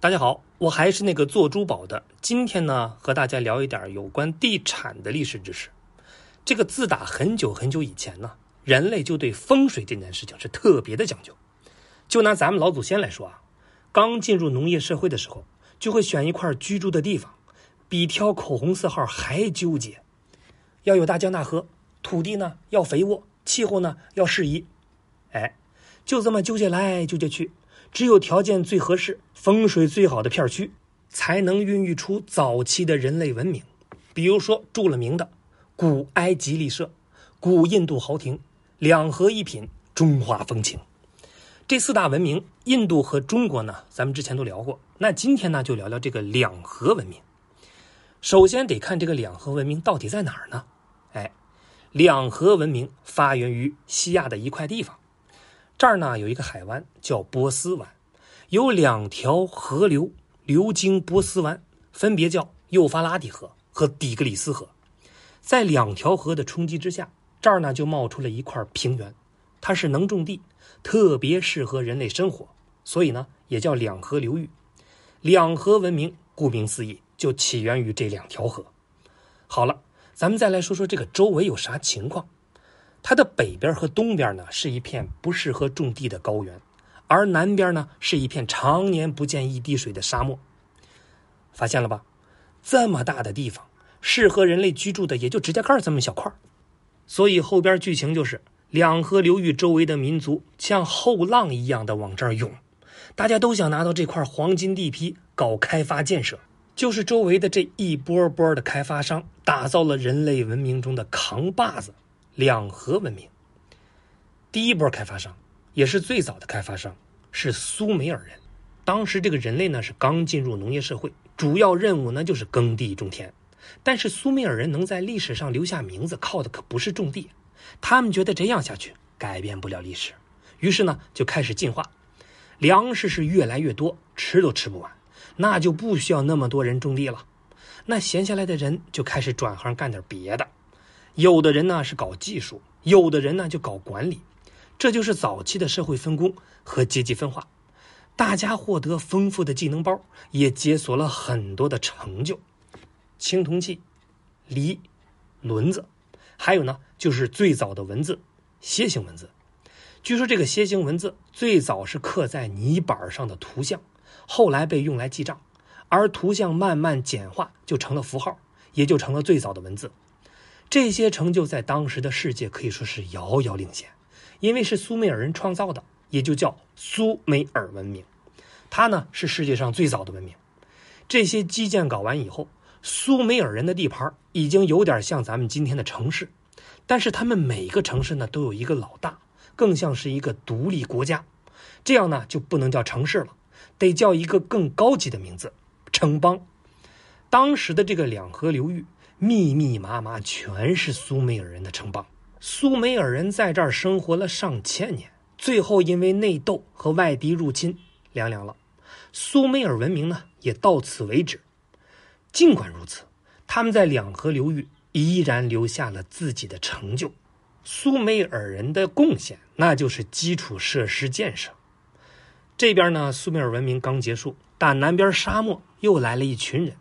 大家好，我还是那个做珠宝的。今天呢，和大家聊一点有关地产的历史知识。这个自打很久很久以前呢，人类就对风水这件事情是特别的讲究。就拿咱们老祖先来说啊，刚进入农业社会的时候，就会选一块居住的地方，比挑口红色号还纠结。要有大江大河，土地呢要肥沃，气候呢要适宜。哎，就这么纠结来纠结去。只有条件最合适、风水最好的片区，才能孕育出早期的人类文明。比如说著了名的古埃及丽舍、古印度豪庭、两河一品中华风情。这四大文明，印度和中国呢，咱们之前都聊过。那今天呢，就聊聊这个两河文明。首先得看这个两河文明到底在哪儿呢？哎，两河文明发源于西亚的一块地方。这儿呢有一个海湾叫波斯湾，有两条河流流经波斯湾，分别叫幼发拉底河和底格里斯河。在两条河的冲击之下，这儿呢就冒出了一块平原，它是能种地，特别适合人类生活，所以呢也叫两河流域。两河文明顾名思义就起源于这两条河。好了，咱们再来说说这个周围有啥情况。它的北边和东边呢是一片不适合种地的高原，而南边呢是一片常年不见一滴水的沙漠。发现了吧？这么大的地方，适合人类居住的也就指甲盖这么小块所以后边剧情就是两河流域周围的民族像后浪一样的往这儿涌，大家都想拿到这块黄金地皮搞开发建设。就是周围的这一波波的开发商打造了人类文明中的扛把子。两河文明，第一波开发商，也是最早的开发商，是苏美尔人。当时这个人类呢是刚进入农业社会，主要任务呢就是耕地种田。但是苏美尔人能在历史上留下名字，靠的可不是种地。他们觉得这样下去改变不了历史，于是呢就开始进化。粮食是越来越多，吃都吃不完，那就不需要那么多人种地了。那闲下来的人就开始转行干点别的。有的人呢是搞技术，有的人呢就搞管理，这就是早期的社会分工和阶级分化。大家获得丰富的技能包，也解锁了很多的成就。青铜器、犁、轮子，还有呢就是最早的文字——楔形文字。据说这个楔形文字最早是刻在泥板上的图像，后来被用来记账，而图像慢慢简化，就成了符号，也就成了最早的文字。这些成就在当时的世界可以说是遥遥领先，因为是苏美尔人创造的，也就叫苏美尔文明。它呢是世界上最早的文明。这些基建搞完以后，苏美尔人的地盘已经有点像咱们今天的城市，但是他们每个城市呢都有一个老大，更像是一个独立国家。这样呢就不能叫城市了，得叫一个更高级的名字——城邦。当时的这个两河流域。密密麻麻全是苏美尔人的城邦，苏美尔人在这儿生活了上千年，最后因为内斗和外敌入侵凉凉了，苏美尔文明呢也到此为止。尽管如此，他们在两河流域依然留下了自己的成就。苏美尔人的贡献那就是基础设施建设。这边呢，苏美尔文明刚结束，但南边沙漠又来了一群人，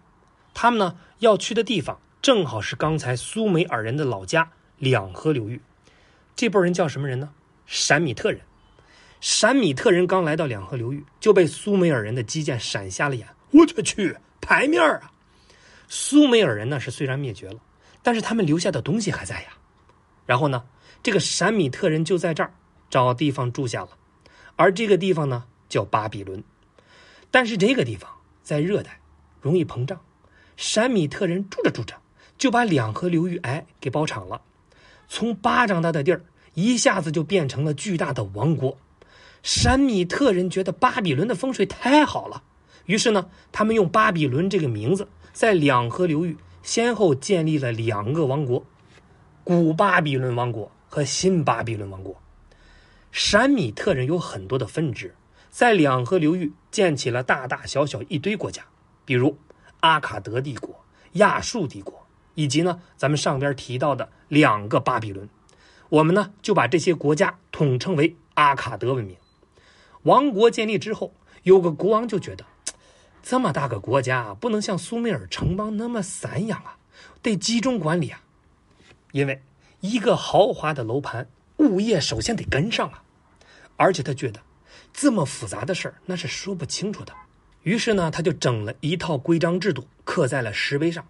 他们呢要去的地方。正好是刚才苏美尔人的老家两河流域，这波人叫什么人呢？闪米特人。闪米特人刚来到两河流域，就被苏美尔人的基建闪瞎了眼。我去，牌面啊！苏美尔人呢是虽然灭绝了，但是他们留下的东西还在呀。然后呢，这个闪米特人就在这儿找地方住下了，而这个地方呢叫巴比伦。但是这个地方在热带，容易膨胀。闪米特人住着住着。就把两河流域哎给包场了，从巴掌大的地儿一下子就变成了巨大的王国。闪米特人觉得巴比伦的风水太好了，于是呢，他们用巴比伦这个名字，在两河流域先后建立了两个王国：古巴比伦王国和新巴比伦王国。闪米特人有很多的分支，在两河流域建起了大大小小一堆国家，比如阿卡德帝国、亚述帝国。以及呢，咱们上边提到的两个巴比伦，我们呢就把这些国家统称为阿卡德文明。王国建立之后，有个国王就觉得，这么大个国家，不能像苏美尔城邦那么散养啊，得集中管理啊。因为一个豪华的楼盘，物业首先得跟上啊。而且他觉得这么复杂的事儿，那是说不清楚的。于是呢，他就整了一套规章制度，刻在了石碑上。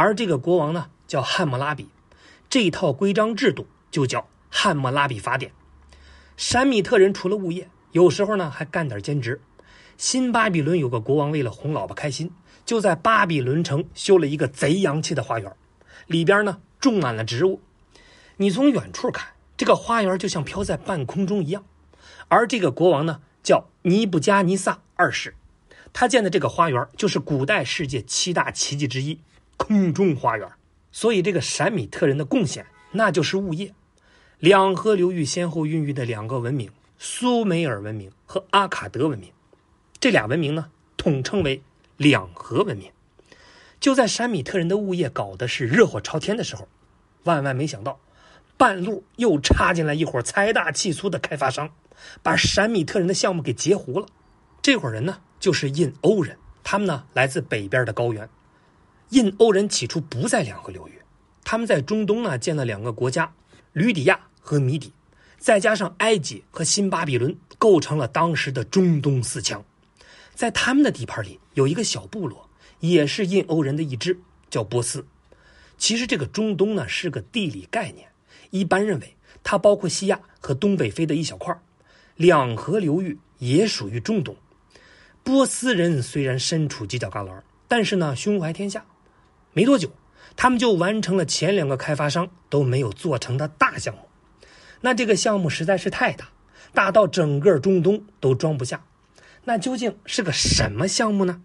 而这个国王呢，叫汉谟拉比，这套规章制度就叫《汉谟拉比法典》。闪米特人除了物业，有时候呢还干点兼职。新巴比伦有个国王，为了哄老婆开心，就在巴比伦城修了一个贼洋气的花园，里边呢种满了植物。你从远处看，这个花园就像飘在半空中一样。而这个国王呢，叫尼布加尼撒二世，他建的这个花园就是古代世界七大奇迹之一——空中花园。所以，这个闪米特人的贡献那就是物业。两河流域先后孕育的两个文明——苏美尔文明和阿卡德文明。这俩文明呢，统称为两河文明。就在闪米特人的物业搞的是热火朝天的时候，万万没想到，半路又插进来一伙财大气粗的开发商，把闪米特人的项目给截胡了。这伙人呢，就是印欧人，他们呢来自北边的高原。印欧人起初不在两河流域，他们在中东呢建了两个国家：吕底亚和米底，再加上埃及和新巴比伦，构成了当时的中东四强。在他们的地盘里有一个小部落，也是印欧人的一支，叫波斯。其实这个中东呢是个地理概念，一般认为它包括西亚和东北非的一小块两河流域也属于中东。波斯人虽然身处犄角旮旯，但是呢胸怀天下。没多久，他们就完成了前两个开发商都没有做成的大项目。那这个项目实在是太大，大到整个中东都装不下。那究竟是个什么项目呢？